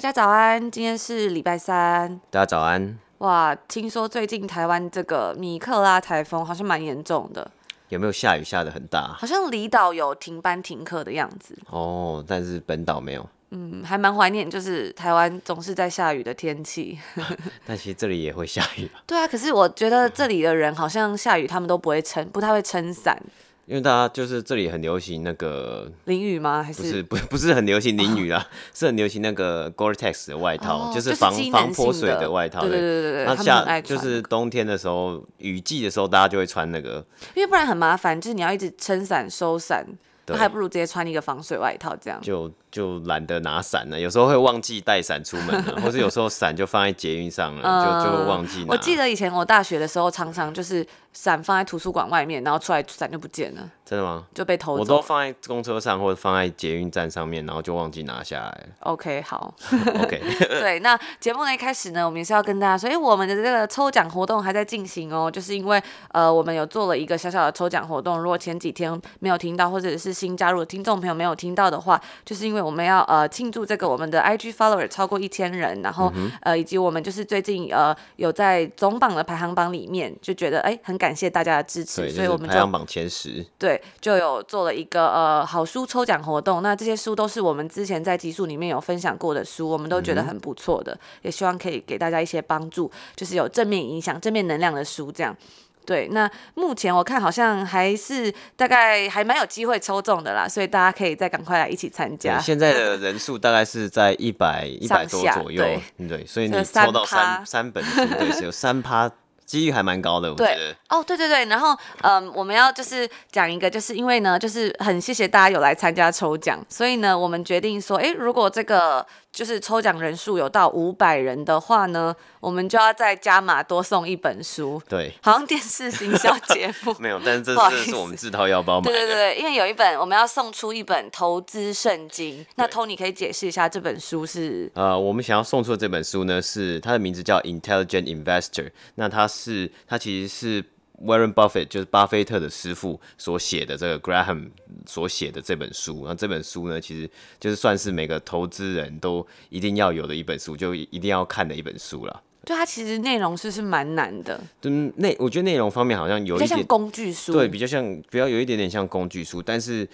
大家早安，今天是礼拜三。大家早安。哇，听说最近台湾这个米克拉台风好像蛮严重的。有没有下雨下的很大？好像离岛有停班停课的样子。哦，但是本岛没有。嗯，还蛮怀念，就是台湾总是在下雨的天气。但其实这里也会下雨。对啊，可是我觉得这里的人好像下雨，他们都不会撑，不太会撑伞。因为大家就是这里很流行那个淋雨吗？还是不是不不是很流行淋雨啦，哦、是很流行那个 Gore-Tex 的外套，哦、就是防就是防泼水的外套。对对对对对。那下就是冬天的时候，雨季的时候，大家就会穿那个，因为不然很麻烦，就是你要一直撑伞收伞。那还不如直接穿一个防水外套，这样就就懒得拿伞了。有时候会忘记带伞出门了，或是有时候伞就放在捷运上了，嗯、就就会忘记拿。我记得以前我大学的时候，常常就是伞放在图书馆外面，然后出来伞就不见了。真的吗？就被偷走。我都放在公车上或者放在捷运站上面，然后就忘记拿下来。OK，好。OK。对，那节目的一开始呢，我们也是要跟大家说，哎，我们的这个抽奖活动还在进行哦，就是因为呃，我们有做了一个小小的抽奖活动。如果前几天没有听到，或者是新加入的听众朋友没有听到的话，就是因为我们要呃庆祝这个我们的 IG follower 超过一千人，然后、嗯、呃以及我们就是最近呃有在总榜的排行榜里面，就觉得哎很感谢大家的支持，所以我们就排行榜前十。对。就有做了一个呃好书抽奖活动，那这些书都是我们之前在集数里面有分享过的书，我们都觉得很不错的，嗯、也希望可以给大家一些帮助，就是有正面影响、正面能量的书这样。对，那目前我看好像还是大概还蛮有机会抽中的啦，所以大家可以再赶快来一起参加。现在的人数大概是在一百 一百多左右，对，对，所以你抽到三三本书，对，是有三趴。几率还蛮高的，我觉得。对，哦，对对对，然后，嗯，我们要就是讲一个，就是因为呢，就是很谢谢大家有来参加抽奖，所以呢，我们决定说，哎，如果这个。就是抽奖人数有到五百人的话呢，我们就要再加码多送一本书。对，好像电视行销节目。没有，但是这是是我们自掏腰包买的。对对对，因为有一本我们要送出一本投资圣经。那 Tony 可以解释一下这本书是？呃，我们想要送出的这本书呢，是它的名字叫 Intelligent Investor。那它是它其实是。Warren Buffett 就是巴菲特的师傅所写的这个 Graham 所写的这本书，那这本书呢，其实就是算是每个投资人都一定要有的一本书，就一定要看的一本书了。对，它其实内容是是蛮难的。嗯，内我觉得内容方面好像有一点像工具书，对，比较像，比较有一点点像工具书，但是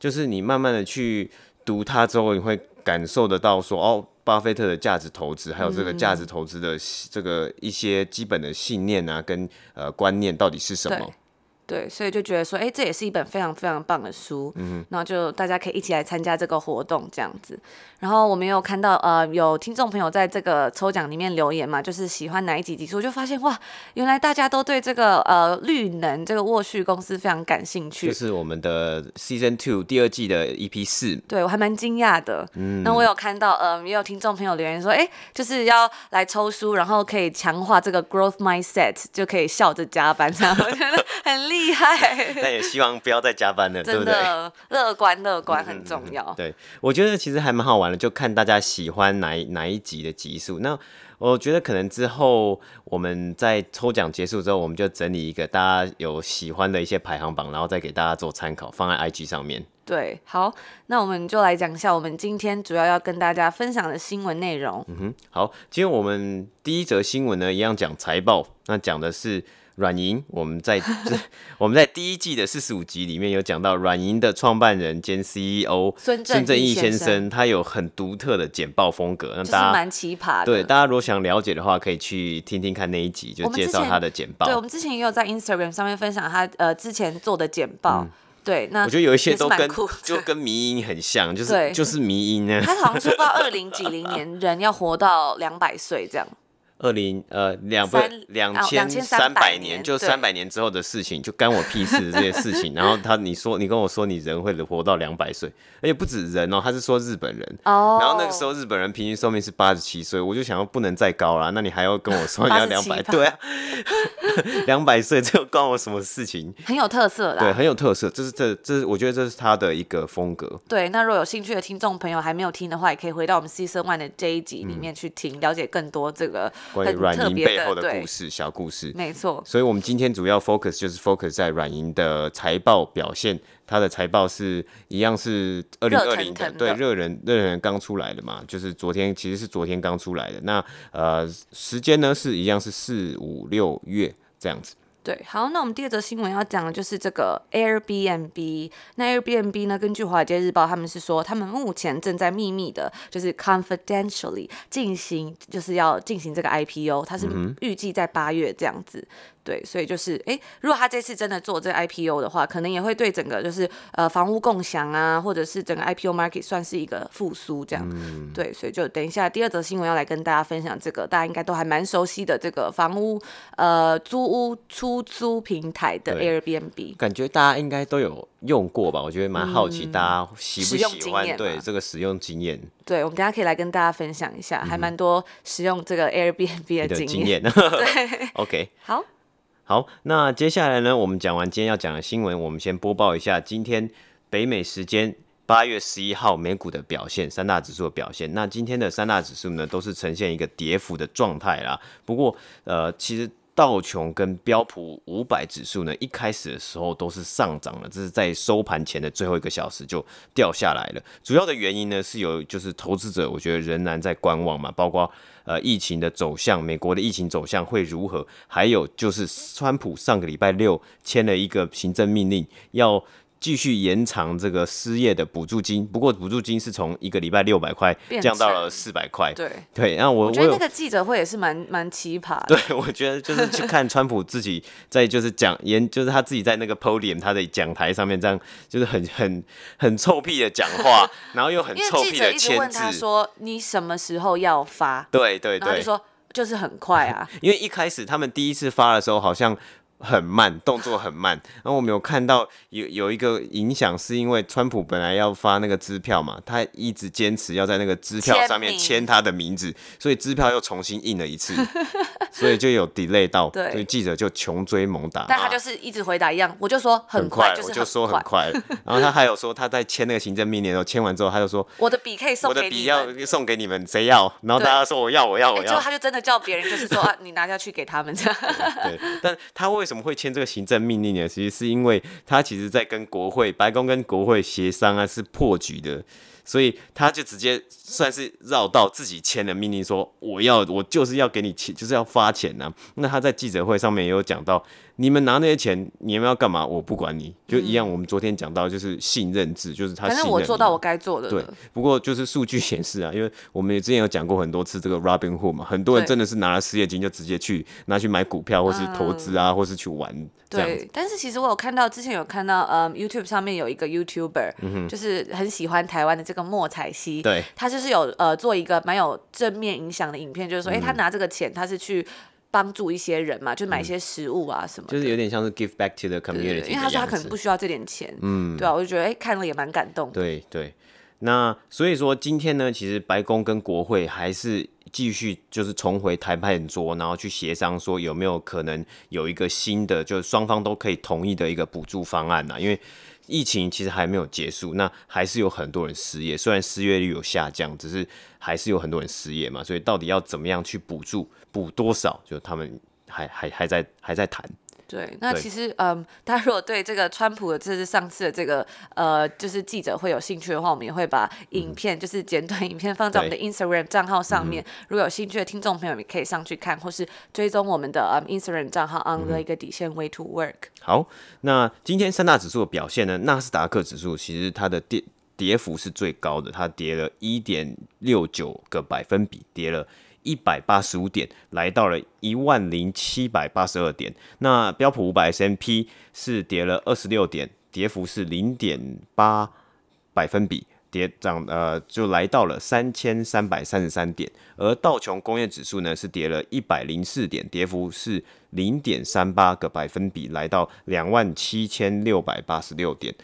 就是你慢慢的去读它之后，你会感受得到说哦。巴菲特的价值投资，还有这个价值投资的这个一些基本的信念啊，跟呃观念到底是什么？对，所以就觉得说，哎，这也是一本非常非常棒的书，嗯，然后就大家可以一起来参加这个活动这样子。然后我们有看到，呃，有听众朋友在这个抽奖里面留言嘛，就是喜欢哪一集集数，我就发现哇，原来大家都对这个呃绿能这个沃旭公司非常感兴趣。就是我们的 Season Two 第二季的 EP 四。对，我还蛮惊讶的。嗯，那我有看到，呃，也有听众朋友留言说，哎，就是要来抽书，然后可以强化这个 Growth Mindset，就可以笑着加班，这样我觉得 很厉。害，但也希望不要再加班了，对不对？乐观乐观很重要。嗯、对，我觉得其实还蛮好玩的，就看大家喜欢哪一哪一集的集数。那我觉得可能之后我们在抽奖结束之后，我们就整理一个大家有喜欢的一些排行榜，然后再给大家做参考，放在 IG 上面。对，好，那我们就来讲一下我们今天主要要跟大家分享的新闻内容。嗯哼，好，今天我们第一则新闻呢，一样讲财报，那讲的是。软银，我们在 我们在第一季的四十五集里面有讲到，软银的创办人兼 CEO 孙正义先生，他有很独特的简报风格，那大家蛮奇葩的。对，大家如果想了解的话，可以去听听看那一集，就介绍他的简报。对，我们之前也有在 Instagram 上面分享他呃之前做的简报。嗯、对，那我觉得有一些都跟就跟迷音很像，就是就是迷音呢。他好像说到二零几零年人要活到两百岁这样。二零呃两不两千三百年，就三百年之后的事情，就干我屁事这些事情。然后他你说你跟我说你人会活到两百岁，而且不止人哦，他是说日本人。哦。然后那个时候日本人平均寿命是八十七岁，我就想要不能再高了，那你还要跟我说你 要两百？对啊，两百岁这关我什么事情？很有特色啦。对，很有特色，这是这这是我觉得这是他的一个风格。对，那如果有兴趣的听众朋友还没有听的话，也可以回到我们 Season One 的这一集里面去听，嗯、了解更多这个。关于软银背后的故事，小故事，没错。所以，我们今天主要 focus 就是 focus 在软银的财报表现。它的财报是一样是二零二零的，对，热人热人刚出来的嘛，就是昨天其实是昨天刚出来的。那呃，时间呢是一样是四五六月这样子。对，好，那我们第二则新闻要讲的就是这个 Airbnb。那 Airbnb 呢，根据华尔街日报，他们是说他们目前正在秘密的，就是 confidentially 进行，就是要进行这个 IPO，它是预计在八月这样子。对，所以就是，哎，如果他这次真的做这个 IPO 的话，可能也会对整个就是呃房屋共享啊，或者是整个 IPO market 算是一个复苏这样。嗯。对，所以就等一下第二则新闻要来跟大家分享这个大家应该都还蛮熟悉的这个房屋呃租屋出租平台的 Airbnb。感觉大家应该都有用过吧？我觉得蛮好奇大家喜不喜欢对这个使用经验。对，我们等下可以来跟大家分享一下，嗯、还蛮多使用这个 Airbnb 的经验。对，OK，好。好，那接下来呢，我们讲完今天要讲的新闻，我们先播报一下今天北美时间八月十一号美股的表现，三大指数的表现。那今天的三大指数呢，都是呈现一个跌幅的状态啦。不过，呃，其实。道琼跟标普五百指数呢，一开始的时候都是上涨了，这是在收盘前的最后一个小时就掉下来了。主要的原因呢，是有就是投资者我觉得仍然在观望嘛，包括呃疫情的走向，美国的疫情走向会如何，还有就是川普上个礼拜六签了一个行政命令要。继续延长这个失业的补助金，不过补助金是从一个礼拜六百块降到了四百块。对对，然后我我觉得那个记者会也是蛮蛮奇葩的。对，我觉得就是去看川普自己在就是讲演，就是他自己在那个 podium 他的讲台上面这样，就是很很很臭屁的讲话，然后又很臭屁的签字。记者一直问他说：“你什么时候要发？”对对对，然后就说就是很快啊。因为一开始他们第一次发的时候好像。很慢，动作很慢。然后我们有看到有有一个影响，是因为川普本来要发那个支票嘛，他一直坚持要在那个支票上面签他的名字，所以支票又重新印了一次，所以就有 delay 到，对，所以记者就穷追猛打。但他就是一直回答一样，我就说很快，我就说很快。然后他还有说他在签那个行政命令的时候，签完之后他就说我的笔可以送，我的笔要送给你们，谁要？然后大家说我要，我要，我要。最后他就真的叫别人，就是说啊，你拿下去给他们这样。对，但他为什么？怎么会签这个行政命令呢？其实是因为他其实在跟国会、白宫跟国会协商啊，是破局的，所以他就直接算是绕道自己签的命令，说我要我就是要给你钱，就是要发钱呢、那他在记者会上面也有讲到。你们拿那些钱，你们要干嘛？我不管你，就一样。我们昨天讲到，就是信任制，就是他信任。反正我做到我该做的。对，不过就是数据显示啊，因为我们也之前有讲过很多次这个 Robinhood 嘛，很多人真的是拿了失业金就直接去拿去买股票，或是投资啊，或是去玩。对，但是其实我有看到，之前有看到，嗯，YouTube 上面有一个 YouTuber，嗯，就是很喜欢台湾的这个莫彩希，对，他就是有呃做一个蛮有正面影响的影片，就是说，哎，他拿这个钱，他是去。帮助一些人嘛，就买一些食物啊什么、嗯，就是有点像是 give back to the community，因为他说他可能不需要这点钱，嗯，对啊，我就觉得哎、欸，看了也蛮感动。对对，那所以说今天呢，其实白宫跟国会还是继续就是重回谈判桌，然后去协商说有没有可能有一个新的，就是双方都可以同意的一个补助方案呐，因为。疫情其实还没有结束，那还是有很多人失业。虽然失业率有下降，只是还是有很多人失业嘛。所以到底要怎么样去补助，补多少，就他们还还还在还在谈。对，那其实，嗯，大家如果对这个川普的，这是上次的这个，呃，就是记者会有兴趣的话，我们也会把影片，嗯、就是简短影片放在我们的 Instagram 账号上面。如果有兴趣的听众朋友，也可以上去看，或是追踪我们的嗯 Instagram 账号 on the 一个底线 Way to Work。好，那今天三大指数的表现呢？纳斯达克指数其实它的跌跌幅是最高的，它跌了一点六九个百分比，跌了。一百八十五点，来到了一万零七百八十二点。那标普五百 S M P 是跌了二十六点，跌幅是零点八百分比，跌涨呃，就来到了三千三百三十三点，而道琼工业指数呢是跌了一百零四点，跌幅是零点三八个百分比，来到两万七千六百八十六点。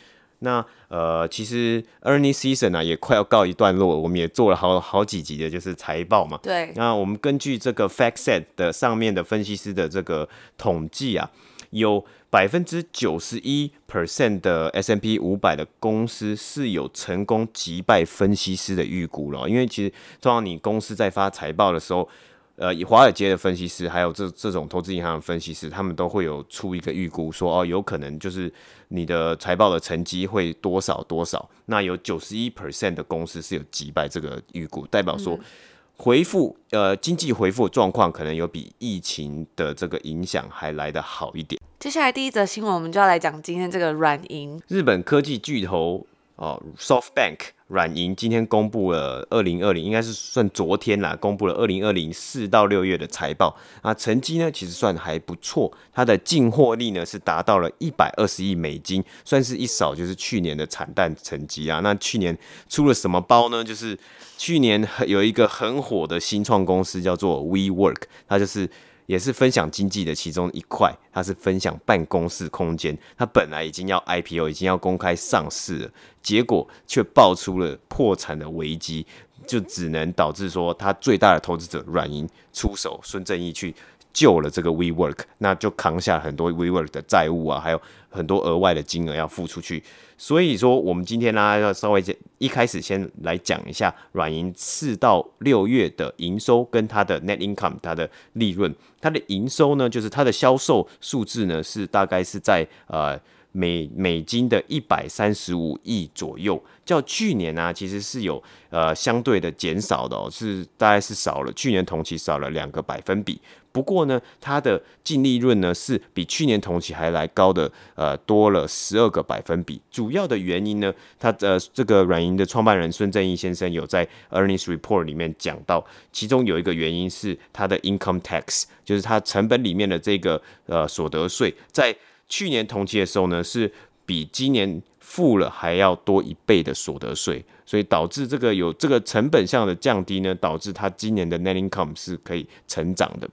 那呃，其实 earnings season、啊、也快要告一段落，我们也做了好好几集的，就是财报嘛。对。那我们根据这个 FactSet 的上面的分析师的这个统计啊，有百分之九十一 percent 的 S&P 五百的公司是有成功击败分析师的预估了。因为其实通常你公司在发财报的时候。呃，以华尔街的分析师，还有这这种投资银行的分析师，他们都会有出一个预估，说哦，有可能就是你的财报的成绩会多少多少。那有九十一 percent 的公司是有击败这个预估，代表说回复呃经济回复状况可能有比疫情的这个影响还来得好一点。接下来第一则新闻，我们就要来讲今天这个软银，日本科技巨头哦，SoftBank。软银今天公布了二零二零，应该是算昨天啦，公布了二零二零四到六月的财报啊，成绩呢其实算还不错，它的净获利呢是达到了一百二十亿美金，算是一扫就是去年的惨淡成绩啊。那去年出了什么包呢？就是去年有一个很火的新创公司叫做 WeWork，它就是。也是分享经济的其中一块，它是分享办公室空间。它本来已经要 IPO，已经要公开上市了，结果却爆出了破产的危机，就只能导致说，它最大的投资者软银出手，孙正义去救了这个 WeWork，那就扛下很多 WeWork 的债务啊，还有很多额外的金额要付出去。所以说，我们今天呢，要稍微一开始先来讲一下软银四到六月的营收跟它的 net income，它的利润。它的营收呢，就是它的销售数字呢，是大概是在呃美美金的一百三十五亿左右，较去年呢、其实是有呃相对的减少的哦，是大概是少了，去年同期少了两个百分比。不过呢，它的净利润呢是比去年同期还来高的，呃，多了十二个百分比。主要的原因呢，它的、呃、这个软银的创办人孙正义先生有在 earnings report 里面讲到，其中有一个原因是它的 income tax，就是它成本里面的这个呃所得税，在去年同期的时候呢，是比今年付了还要多一倍的所得税，所以导致这个有这个成本上的降低呢，导致它今年的 net income 是可以成长的。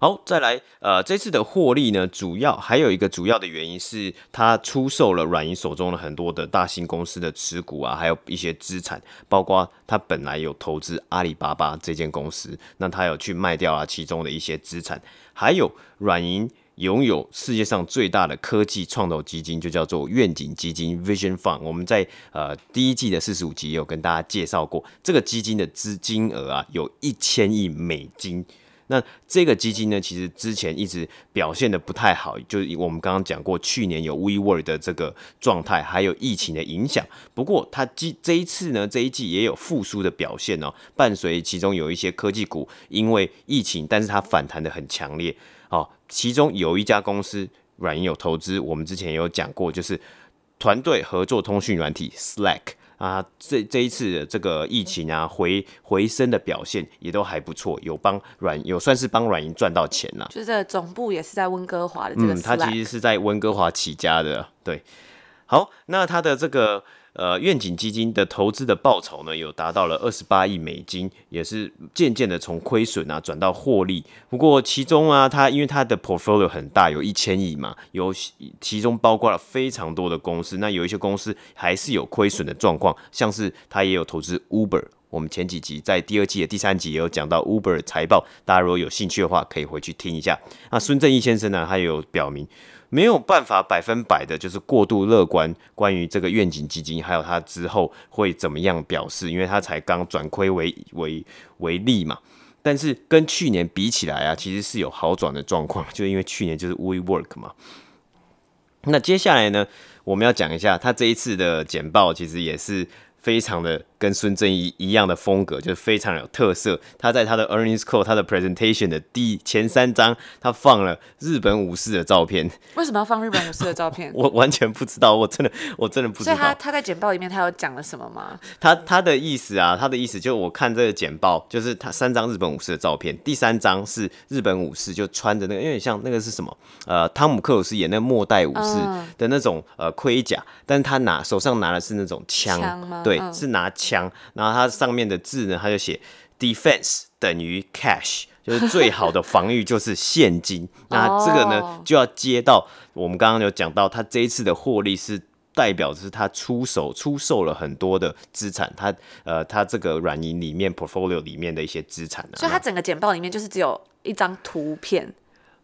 好，再来，呃，这次的获利呢，主要还有一个主要的原因是，他出售了软银手中的很多的大型公司的持股啊，还有一些资产，包括他本来有投资阿里巴巴这间公司，那他有去卖掉了其中的一些资产，还有软银拥有世界上最大的科技创投基金，就叫做愿景基金 Vision Fund，我们在呃第一季的四十五集有跟大家介绍过，这个基金的资金额啊，有一千亿美金。那这个基金呢，其实之前一直表现得不太好，就是我们刚刚讲过，去年有 WeWork 的这个状态，还有疫情的影响。不过它这这一次呢，这一季也有复苏的表现哦，伴随其中有一些科技股因为疫情，但是它反弹得很强烈。哦，其中有一家公司软银有投资，我们之前也有讲过，就是团队合作通讯软体 Slack。啊，这这一次的这个疫情啊，回回升的表现也都还不错，有帮软有算是帮软银赚到钱了。就是总部也是在温哥华的这个，嗯，他其实是在温哥华起家的，对。好，那他的这个。呃，愿景基金的投资的报酬呢，有达到了二十八亿美金，也是渐渐的从亏损啊转到获利。不过其中啊，它因为它的 portfolio 很大，有一千亿嘛，有其中包括了非常多的公司。那有一些公司还是有亏损的状况，像是它也有投资 Uber。我们前几集在第二季的第三集也有讲到 Uber 财报，大家如果有兴趣的话，可以回去听一下。那孙正义先生呢，他有表明。没有办法百分百的，就是过度乐观关于这个愿景基金，还有它之后会怎么样表示，因为它才刚转亏为为为利嘛。但是跟去年比起来啊，其实是有好转的状况，就因为去年就是 WeWork 嘛。那接下来呢，我们要讲一下它这一次的简报，其实也是非常的跟孙正义一样的风格，就是非常有特色。他在他的 earnings call，他的 presentation 的第前三张，他放了日本武士的照片。为什么要放日本武士的照片？我完全不知道，我真的我真的不知道。所以他他在简报里面他有讲了什么吗？他他的意思啊，他的意思就是我看这个简报，就是他三张日本武士的照片，第三张是日本武士就穿着那个，有点像那个是什么？呃，汤姆克鲁斯演那个末代武士的那种、嗯、呃盔甲，但是他拿手上拿的是那种枪，对，嗯、是拿枪，然后它上面的字呢，它就写 defense 等于 cash，就是最好的防御就是现金。那这个呢，就要接到我们刚刚有讲到，他这一次的获利是代表的是他出手出售了很多的资产，他呃，他这个软银里面 portfolio 里面的一些资产、啊，所以他整个简报里面就是只有一张图片。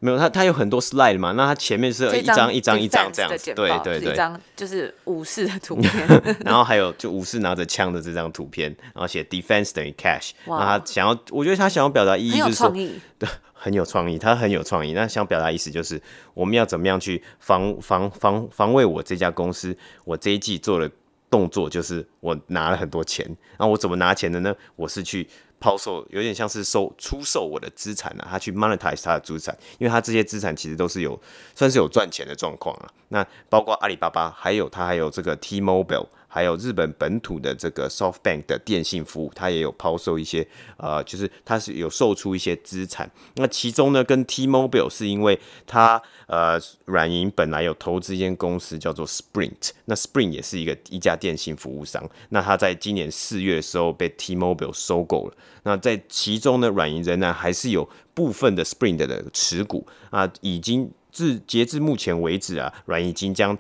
没有，它它有很多 slide 嘛，那它前面是一张一张一张这样子，对对对，一张就是武士的图片，然后还有就武士拿着枪的这张图片，然后写 defense 等于 cash，那他想要，我觉得他想要表达意义就是说，对，很有创意，他很有创意，那想表达意思就是我们要怎么样去防防防防卫我这家公司，我这一季做的动作就是我拿了很多钱，那我怎么拿钱的呢？我是去。抛售有点像是收出售我的资产啊，他去 monetize 他的资产，因为他这些资产其实都是有算是有赚钱的状况啊。那包括阿里巴巴，还有他还有这个 T-Mobile。还有日本本土的这个 SoftBank 的电信服务，它也有抛售一些，呃，就是它是有售出一些资产。那其中呢，跟 T-Mobile 是因为它，呃，软银本来有投资一间公司叫做 Sprint，那 Sprint 也是一个一家电信服务商。那它在今年四月的时候被 T-Mobile 收购了。那在其中呢，软银仍然还是有部分的 Sprint 的持股啊，已经至截至目前为止啊，软银已经将。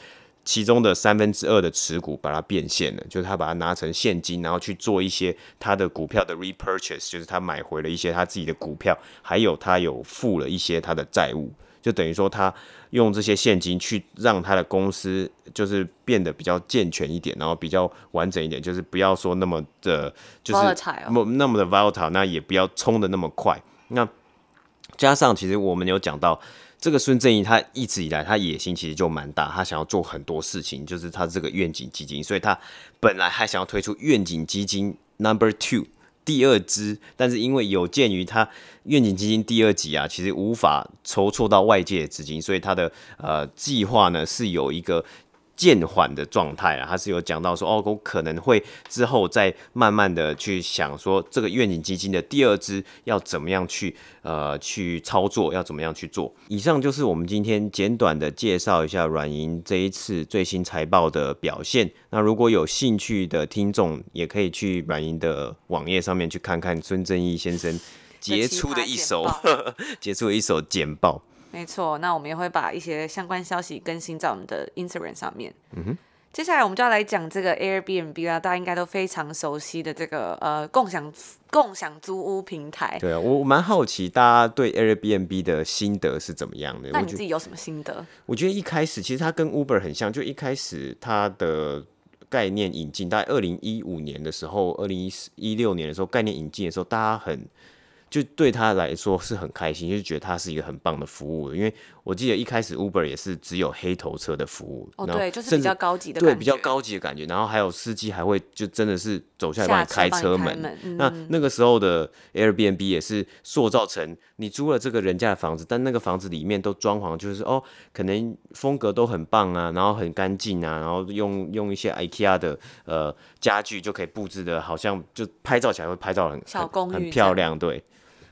其中的三分之二的持股把它变现了，就是他把它拿成现金，然后去做一些他的股票的 repurchase，就是他买回了一些他自己的股票，还有他有付了一些他的债务，就等于说他用这些现金去让他的公司就是变得比较健全一点，然后比较完整一点，就是不要说那么的，就是那么的 volatile，那也不要冲的那么快。那加上其实我们有讲到。这个孙正义他一直以来他野心其实就蛮大，他想要做很多事情，就是他这个愿景基金，所以他本来还想要推出愿景基金 Number Two 第二支，但是因为有鉴于他愿景基金第二集啊，其实无法筹措到外界的资金，所以他的呃计划呢是有一个。渐缓的状态啊，他是有讲到说，哦，我可能会之后再慢慢的去想说，这个愿景基金的第二支要怎么样去呃去操作，要怎么样去做。以上就是我们今天简短的介绍一下软银这一次最新财报的表现。那如果有兴趣的听众，也可以去软银的网页上面去看看孙正义先生杰出的一手，杰出的一手简报。没错，那我们也会把一些相关消息更新在我们的 Instagram 上面。嗯哼，接下来我们就要来讲这个 Airbnb 啦，大家应该都非常熟悉的这个呃共享共享租屋平台。对啊，我蛮好奇大家对 Airbnb 的心得是怎么样的？那你自己有什么心得？我觉，得一开始其实它跟 Uber 很像，就一开始它的概念引进，大概二零一五年的时候，二零一四一六年的时候概念引进的时候，大家很。就对他来说是很开心，就是觉得他是一个很棒的服务。因为我记得一开始 Uber 也是只有黑头车的服务，哦，对，就是比较高级的，对，比较高级的感觉。然后还有司机还会就真的是走下来帮你开车门。车门嗯、那那个时候的 Airbnb 也是塑造成你租了这个人家的房子，但那个房子里面都装潢就是哦，可能风格都很棒啊，然后很干净啊，然后用用一些 IKEA 的呃家具就可以布置的，好像就拍照起来会拍照很小公寓很，很漂亮，对。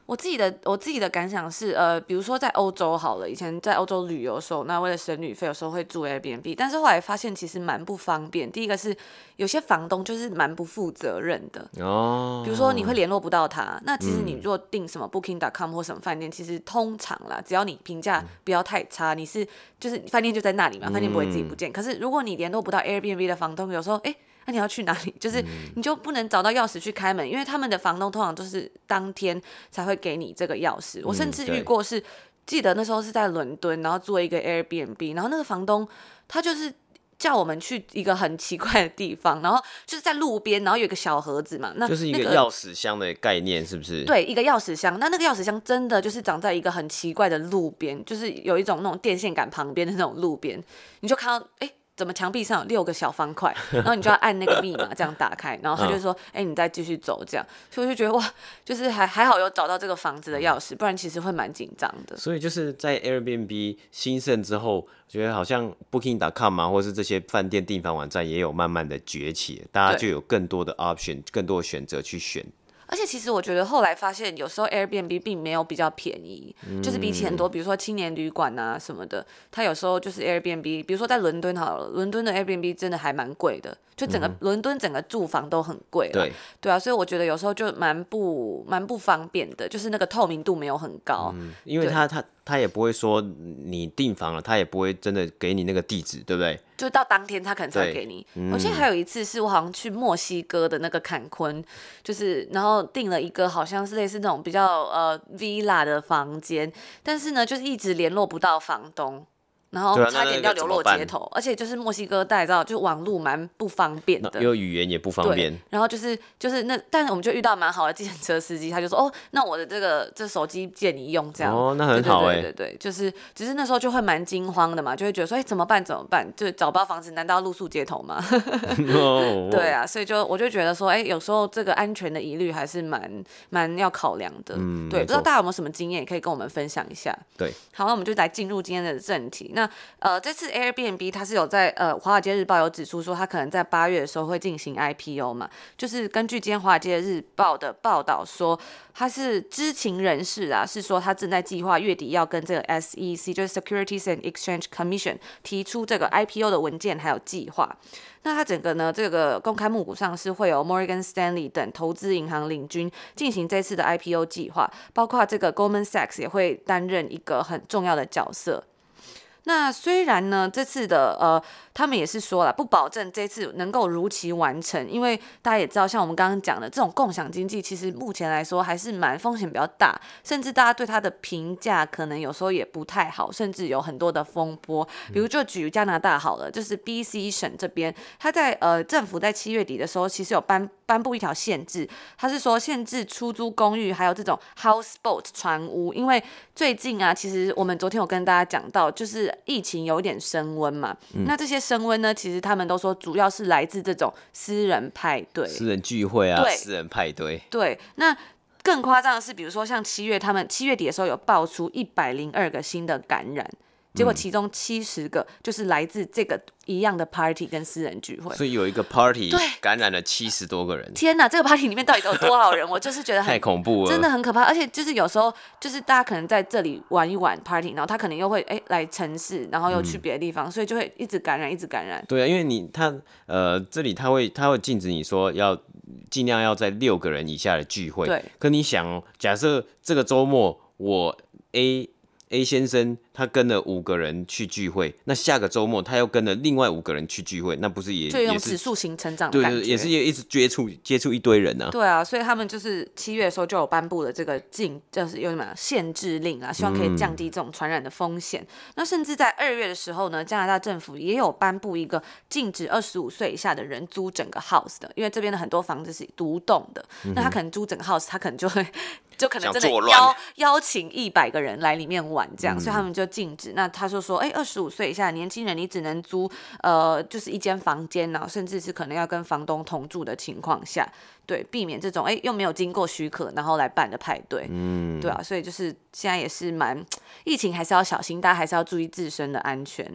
我自己的我自己的感想是，呃，比如说在欧洲好了，以前在欧洲旅游的时候，那为了省旅费，有时候会住 Airbnb，但是后来发现其实蛮不方便。第一个是有些房东就是蛮不负责任的哦，比如说你会联络不到他。那其实你如果订什么 Booking.com 或什么饭店，其实通常啦，只要你评价不要太差，你是就是饭店就在那里嘛，饭店不会自己不见。可是如果你联络不到 Airbnb 的房东，有时候哎。那、啊、你要去哪里？就是你就不能找到钥匙去开门，因为他们的房东通常都是当天才会给你这个钥匙。我甚至遇过是，记得那时候是在伦敦，然后做一个 Airbnb，然后那个房东他就是叫我们去一个很奇怪的地方，然后就是在路边，然后有一个小盒子嘛，那就是一个钥匙箱的概念，是不是？对，一个钥匙箱。那那个钥匙箱真的就是长在一个很奇怪的路边，就是有一种那种电线杆旁边的那种路边，你就看到哎。欸怎么墙壁上有六个小方块，然后你就要按那个密码这样打开，然后他就说，哎、你再继续走这样，所以我就觉得哇，就是还还好有找到这个房子的钥匙，不然其实会蛮紧张的。所以就是在 Airbnb 兴盛之后，我觉得好像 Booking.com 啊，或是这些饭店订房网站也有慢慢的崛起，大家就有更多的 option，更多的选择去选。而且其实我觉得后来发现，有时候 Airbnb 并没有比较便宜，嗯、就是比起很多，比如说青年旅馆啊什么的，它有时候就是 Airbnb，比如说在伦敦好了，伦敦的 Airbnb 真的还蛮贵的，就整个伦敦整个住房都很贵。对对啊，所以我觉得有时候就蛮不蛮不方便的，就是那个透明度没有很高，嗯、因为他他他也不会说你订房了，他也不会真的给你那个地址，对不对？就到当天他可能才会给你。嗯、我记得还有一次是我好像去墨西哥的那个坎昆，就是然后订了一个好像是类似那种比较呃 villa 的房间，但是呢就是一直联络不到房东。然后差点要流落街头，而且就是墨西哥大家知道，就网路蛮不方便的，有语言也不方便。然后就是就是那，但是我们就遇到蛮好的计程车司机，他就说哦，那我的这个这手机借你用这样。哦，那很好哎。对对对，就是只是那时候就会蛮惊慌的嘛，就会觉得说哎怎么办怎么办？就找不到房子，难道要露宿街头吗？对啊，所以就我就觉得说哎，有时候这个安全的疑虑还是蛮蛮要考量的。嗯，对，不知道大家有没有什么经验，也可以跟我们分享一下。对，好，那我们就来进入今天的正题。那呃，这次 Airbnb 它是有在呃《华尔街日报》有指出说，它可能在八月的时候会进行 IPO 嘛，就是根据今天《华尔街日报》的报道说，他是知情人士啊，是说他正在计划月底要跟这个 SEC，就是 Securities and Exchange Commission 提出这个 IPO 的文件还有计划。那它整个呢，这个公开募股上市会有 Morgan Stanley 等投资银行领军进行这次的 IPO 计划，包括这个 Goldman Sachs 也会担任一个很重要的角色。那虽然呢，这次的呃，他们也是说了，不保证这次能够如期完成，因为大家也知道，像我们刚刚讲的这种共享经济，其实目前来说还是蛮风险比较大，甚至大家对它的评价可能有时候也不太好，甚至有很多的风波。比如就举加拿大好了，就是 BC 省这边，他在呃政府在七月底的时候，其实有颁颁布一条限制，他是说限制出租公寓还有这种 houseboat 船屋，因为最近啊，其实我们昨天有跟大家讲到，就是。疫情有点升温嘛，嗯、那这些升温呢，其实他们都说主要是来自这种私人派对、私人聚会啊，对私人派对。对，那更夸张的是，比如说像七月，他们七月底的时候有爆出一百零二个新的感染。结果其中七十个就是来自这个一样的 party 跟私人聚会，所以有一个 party 感染了七十多个人。天哪，这个 party 里面到底有多少人？我就是觉得很太恐怖了，真的很可怕。而且就是有时候就是大家可能在这里玩一玩 party，然后他可能又会哎、欸、来城市，然后又去别的地方，嗯、所以就会一直感染，一直感染。对啊，因为你他呃这里他会他会禁止你说要尽量要在六个人以下的聚会。对。可你想哦，假设这个周末我 A。A 先生他跟了五个人去聚会，那下个周末他又跟了另外五个人去聚会，那不是也就用指数型成长？对对，也是也一直接触接触一堆人呢、啊。对啊，所以他们就是七月的时候就有颁布了这个禁，就是有什么限制令啊，希望可以降低这种传染的风险。嗯、那甚至在二月的时候呢，加拿大政府也有颁布一个禁止二十五岁以下的人租整个 house 的，因为这边的很多房子是独栋的，嗯、那他可能租整个 house，他可能就会。就可能真的邀邀请一百个人来里面玩，这样，嗯、所以他们就禁止。那他就说，哎、二十五岁以下年轻人，你只能租呃，就是一间房间，然后甚至是可能要跟房东同住的情况下。对，避免这种哎又没有经过许可，然后来办的派对，嗯，对啊，所以就是现在也是蛮疫情，还是要小心，大家还是要注意自身的安全。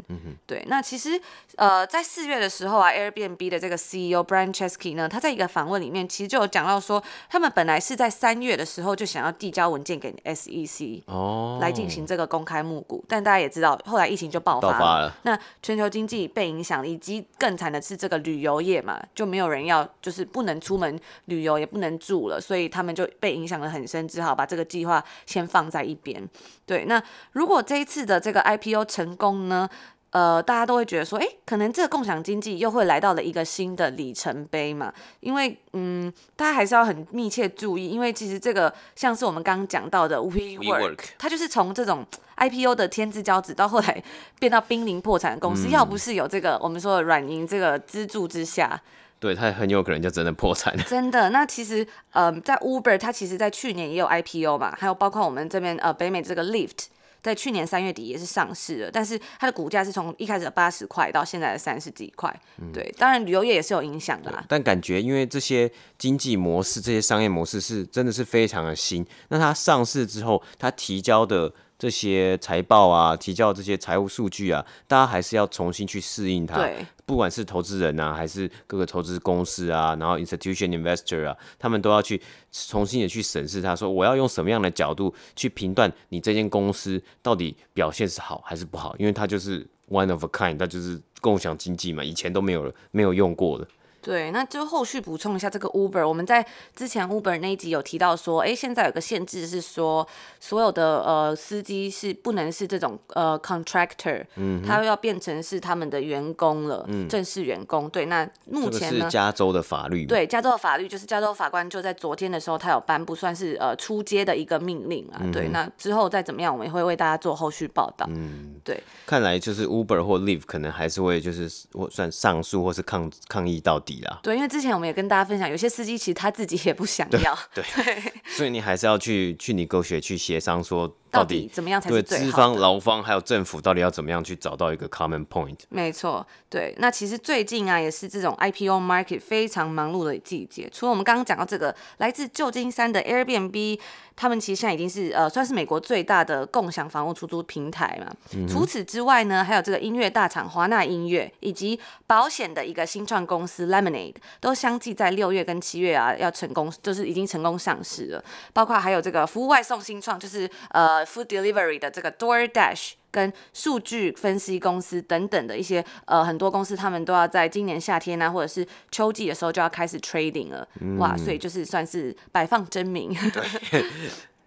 对。那其实呃，在四月的时候啊，Airbnb 的这个 CEO Brian Chesky 呢，他在一个访问里面，其实就有讲到说，他们本来是在三月的时候就想要递交文件给 SEC 哦，来进行这个公开募股，但大家也知道，后来疫情就爆发了，爆发了，那全球经济被影响，以及更惨的是这个旅游业嘛，就没有人要，就是不能出门。旅游也不能住了，所以他们就被影响得很深，只好把这个计划先放在一边。对，那如果这一次的这个 IPO 成功呢？呃，大家都会觉得说，诶，可能这个共享经济又会来到了一个新的里程碑嘛？因为，嗯，大家还是要很密切注意，因为其实这个像是我们刚刚讲到的 WeWork, WeWork，它就是从这种 IPO 的天之骄子，到后来变到濒临破产的公司，嗯、要不是有这个我们说的软银这个资助之下。对，他很有可能就真的破产。真的，那其实，呃，在 Uber，它其实在去年也有 IPO 嘛，还有包括我们这边呃北美这个 Lyft，在去年三月底也是上市了，但是它的股价是从一开始的八十块到现在的三十几块。对，当然旅游业也是有影响的啦。但感觉因为这些经济模式、这些商业模式是真的是非常的新，那它上市之后，它提交的。这些财报啊，提交这些财务数据啊，大家还是要重新去适应它。对，不管是投资人啊，还是各个投资公司啊，然后 institution investor 啊，他们都要去重新的去审视它，说我要用什么样的角度去评断你这间公司到底表现是好还是不好，因为它就是 one of a kind，它就是共享经济嘛，以前都没有没有用过的。对，那就后续补充一下这个 Uber，我们在之前 Uber 那一集有提到说，哎，现在有个限制是说，所有的呃司机是不能是这种呃 contractor，嗯，他要变成是他们的员工了，嗯，正式员工。对，那目前呢，加州的法律。对，加州的法律就是加州法官就在昨天的时候，他有颁布算是呃出街的一个命令啊。嗯、对，那之后再怎么样，我们也会为大家做后续报道。嗯，对。看来就是 Uber 或 Lyft 可能还是会就是或算上诉或是抗抗议到底。对，因为之前我们也跟大家分享，有些司机其实他自己也不想要，对，对对，所以你还是要去去你沟学去协商说。到底怎么样才是最好的？对，资方、劳方还有政府，到底要怎么样去找到一个 common point？没错，对。那其实最近啊，也是这种 IPO market 非常忙碌的季节。除了我们刚刚讲到这个来自旧金山的 Airbnb，他们其实现在已经是呃算是美国最大的共享房屋出租平台嘛。嗯、除此之外呢，还有这个音乐大厂华纳音乐，以及保险的一个新创公司 Lemonade，都相继在六月跟七月啊要成功，就是已经成功上市了。包括还有这个服务外送新创，就是呃。Food delivery 的这个 DoorDash 跟数据分析公司等等的一些呃很多公司，他们都要在今年夏天啊，或者是秋季的时候就要开始 trading 了，嗯、哇，所以就是算是摆放真名。对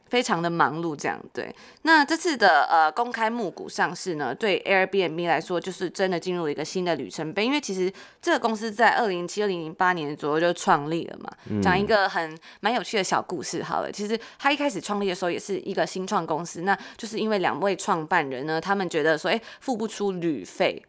非常的忙碌，这样对。那这次的呃公开募股上市呢，对 Airbnb 来说就是真的进入了一个新的里程碑，因为其实这个公司在二零零七、二零零八年左右就创立了嘛。讲一个很蛮有趣的小故事好了，其实他一开始创立的时候也是一个新创公司，那就是因为两位创办人呢，他们觉得说，哎，付不出旅费。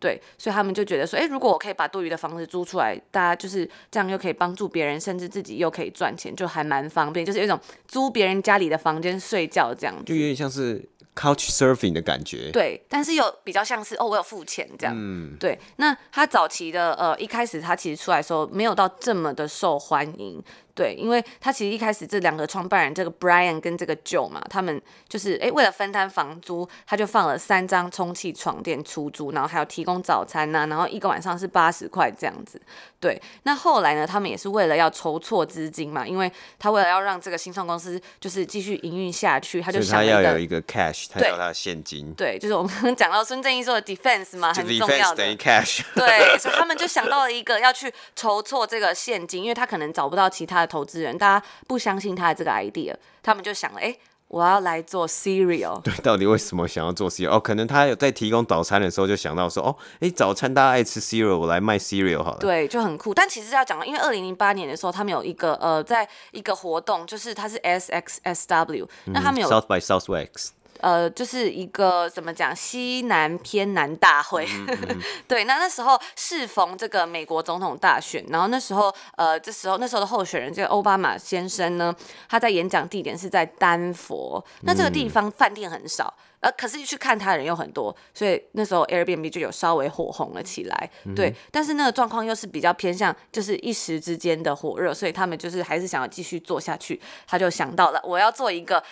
对，所以他们就觉得说，哎，如果我可以把多余的房子租出来，大家就是这样又可以帮助别人，甚至自己又可以赚钱，就还蛮方便，就是有一种租别人家里的房间睡觉这样子，就有点像是 couch surfing 的感觉。对，但是又比较像是哦，我有付钱这样。嗯，对。那他早期的呃，一开始他其实出来的时候没有到这么的受欢迎。对，因为他其实一开始这两个创办人，这个 Brian 跟这个 Joe 嘛，他们就是诶为了分摊房租，他就放了三张充气床垫出租，然后还有提供早餐呐、然后一个晚上是八十块这样子。对，那后来呢，他们也是为了要筹措资金嘛，因为他为了要让这个新创公司就是继续营运下去，他就想他要有一个 cash，他要他的现金。对，就是我们刚 刚讲到孙正义说的 defense 嘛，很重要的。等于 cash。对，所以他们就想到了一个要去筹措这个现金，因为他可能找不到其他的。投资人，大家不相信他的这个 idea，他们就想了，哎，我要来做 cereal。对，到底为什么想要做 cereal？哦，可能他有在提供早餐的时候就想到说，哦，哎，早餐大家爱吃 cereal，我来卖 cereal 好了。对，就很酷。但其实要讲，因为二零零八年的时候，他们有一个呃，在一个活动，就是它是 SXSW，那他们有 South by Southwest。呃，就是一个怎么讲西南偏南大会，对，那那时候适逢这个美国总统大选，然后那时候呃，这时候那时候的候选人这个奥巴马先生呢，他在演讲地点是在丹佛，那这个地方饭店很少，呃，可是去看他的人又很多，所以那时候 Airbnb 就有稍微火红了起来，对，嗯、但是那个状况又是比较偏向就是一时之间的火热，所以他们就是还是想要继续做下去，他就想到了我要做一个。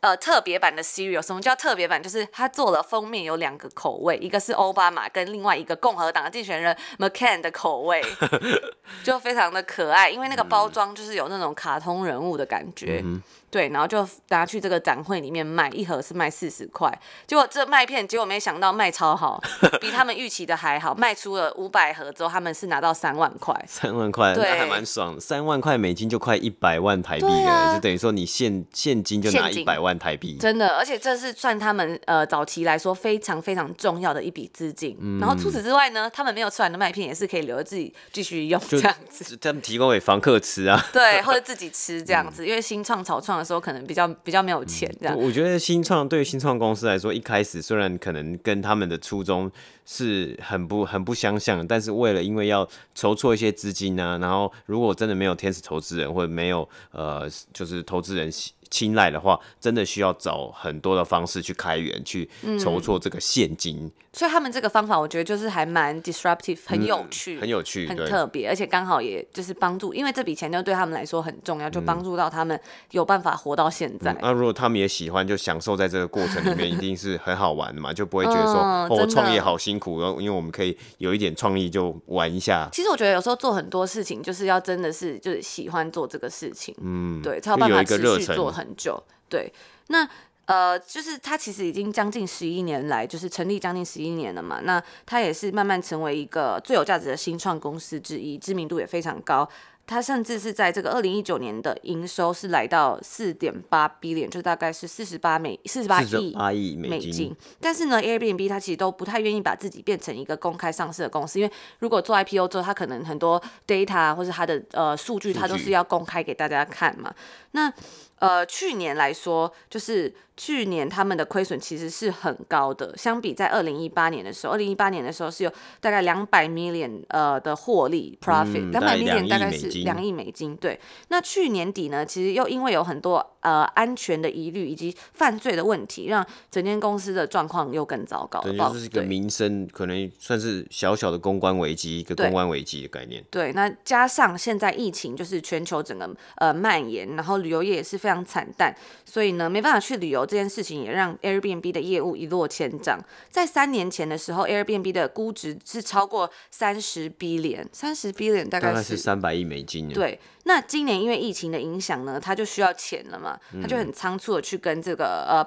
呃，特别版的 cereal，什么叫特别版？就是他做了封面有两个口味，一个是奥巴马跟另外一个共和党的竞选人 McCain 的口味，就非常的可爱，因为那个包装就是有那种卡通人物的感觉。嗯对，然后就拿去这个展会里面卖，一盒是卖四十块，结果这麦片，结果没想到卖超好，比他们预期的还好，卖出了五百盒之后，他们是拿到三万块，三万块，对那还蛮爽，三万块美金就快一百万台币了，啊、就等于说你现现金就拿一百万台币，真的，而且这是算他们呃早期来说非常非常重要的一笔资金，嗯、然后除此之外呢，他们没有吃完的麦片也是可以留着自己继续用这样子，他们提供给房客吃啊，对，或者自己吃这样子，嗯、因为新创草创的时候可能比较比较没有钱这样，嗯，我觉得新创对于新创公司来说，一开始虽然可能跟他们的初衷是很不很不相像，但是为了因为要筹措一些资金呢，啊，然后如果真的没有天使投资人或者没有呃就是投资人青睐的话，真的需要找很多的方式去开源，去筹措这个现金。嗯。所以他们这个方法，我觉得就是还蛮 disruptive，很有趣，嗯、很有趣，很特别，而且刚好也就是帮助，因为这笔钱就对他们来说很重要，就帮助到他们有办法活到现在。那、嗯啊、如果他们也喜欢，就享受在这个过程里面，一定是很好玩的嘛，就不会觉得说、嗯、哦，创业好辛苦，然后因为我们可以有一点创意就玩一下。其实我觉得有时候做很多事情，就是要真的是就是喜欢做这个事情，嗯，对，才有办法持续做很久。对，那呃，就是他其实已经将近十一年来，就是成立将近十一年了嘛。那他也是慢慢成为一个最有价值的新创公司之一，知名度也非常高。它甚至是在这个二零一九年的营收是来到四点八 billion，就大概是四十八美四十八亿美金。但是呢，Airbnb 它其实都不太愿意把自己变成一个公开上市的公司，因为如果做 IPO 之后，它可能很多 data 或者它的呃数据，它都是要公开给大家看嘛。那呃，去年来说，就是去年他们的亏损其实是很高的，相比在二零一八年的时候，二零一八年的时候是有大概两百 million 呃的获利 profit，两百 million 大概是两亿美金。对，那去年底呢，其实又因为有很多呃安全的疑虑以及犯罪的问题，让整间公司的状况又更糟糕。对，就是一个民生可能算是小小的公关危机，一个公关危机的概念。对，那加上现在疫情就是全球整个呃蔓延，然后旅游业也是。非常惨淡，所以呢，没办法去旅游这件事情，也让 Airbnb 的业务一落千丈。在三年前的时候，Airbnb 的估值是超过三十 billion，三十 billion 大概是三百亿美金。对，那今年因为疫情的影响呢，他就需要钱了嘛，他就很仓促的去跟这个呃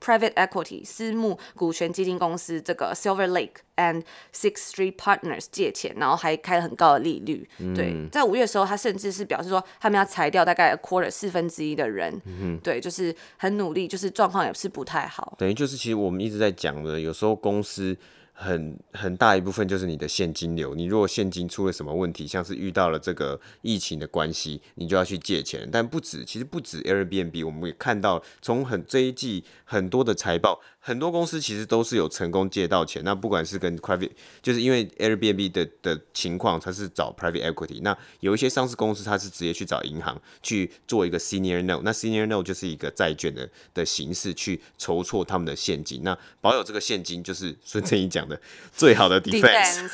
private equity 私募股权基金公司这个 Silver Lake。and Sixth Street Partners 借钱，然后还开了很高的利率。嗯、对，在五月的时候，他甚至是表示说，他们要裁掉大概 a quarter 四分之一的人。嗯、对，就是很努力，就是状况也是不太好。等于就是，其实我们一直在讲的，有时候公司。很很大一部分就是你的现金流，你如果现金出了什么问题，像是遇到了这个疫情的关系，你就要去借钱。但不止，其实不止 Airbnb，我们也看到从很这一季很多的财报，很多公司其实都是有成功借到钱。那不管是跟 private，就是因为 Airbnb 的的情况，它是找 private equity。那有一些上市公司，它是直接去找银行去做一个 senior note。那 senior note 就是一个债券的的形式去筹措他们的现金。那保有这个现金，就是孙正义讲的最好的 defense，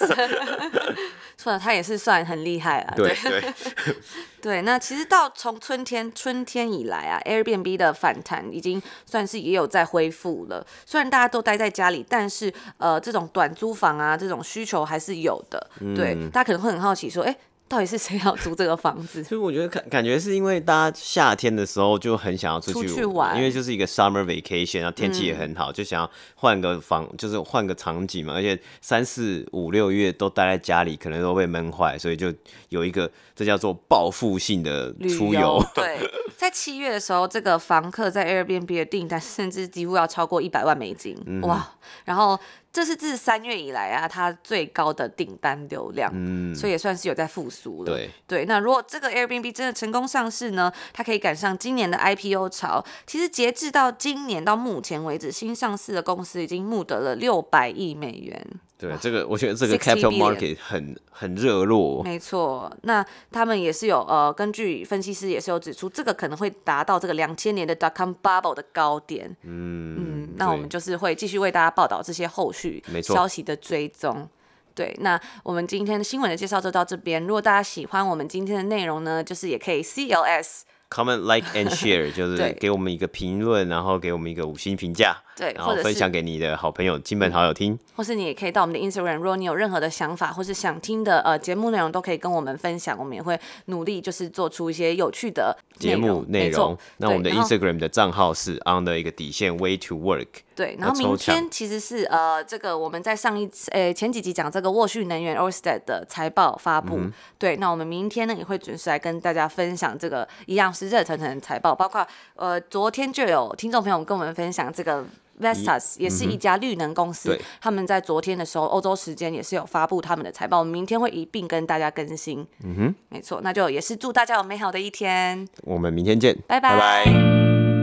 错了，他也是算很厉害啊。对对 对，那其实到从春天春天以来啊，Airbnb 的反弹已经算是也有在恢复了。虽然大家都待在家里，但是呃，这种短租房啊，这种需求还是有的。对，嗯、大家可能会很好奇说，哎。到底是谁要租这个房子？其实我觉得感感觉是因为大家夏天的时候就很想要出去，玩，因为就是一个 summer vacation，然后天气也很好，嗯、就想要换个房，就是换个场景嘛。而且三四五六月都待在家里，可能都被闷坏，所以就有一个这叫做报复性的出游。游 对，在七月的时候，这个房客在 Airbnb 的订单甚至几乎要超过一百万美金，嗯、哇！然后。这是自三月以来啊，它最高的订单流量，嗯，所以也算是有在复苏了。对对，那如果这个 Airbnb 真的成功上市呢，它可以赶上今年的 IPO 潮。其实截至到今年到目前为止，新上市的公司已经募得了六百亿美元。对，这个我觉得这个 capital market 很很热络。没错，那他们也是有呃，根据分析师也是有指出，这个可能会达到这个两千年的 dot com bubble 的高点。嗯嗯，那我们就是会继续为大家报道这些后续消息的追踪。对，那我们今天的新闻的介绍就到这边。如果大家喜欢我们今天的内容呢，就是也可以 CLS。Comment, like and share，就是给我们一个评论，然后给我们一个五星评价，对，然后分享给你的好朋友、亲朋好友听。或是你也可以到我们的 Instagram，如果你有任何的想法或是想听的呃节目内容，都可以跟我们分享，我们也会努力就是做出一些有趣的节目内容。那我们的 Instagram 的账号是 on 的一个底线 way to work。对，然后明天其实是呃，这个我们在上一次呃前几集讲这个沃旭能源 Orsted 的财报发布，嗯、对，那我们明天呢也会准时来跟大家分享这个一样是热腾腾的财报，包括呃昨天就有听众朋友跟我们分享这个 Vestas 也是一家绿能公司，嗯、他们在昨天的时候欧洲时间也是有发布他们的财报，我们明天会一并跟大家更新。嗯哼，没错，那就也是祝大家有美好的一天，我们明天见，拜拜。拜拜。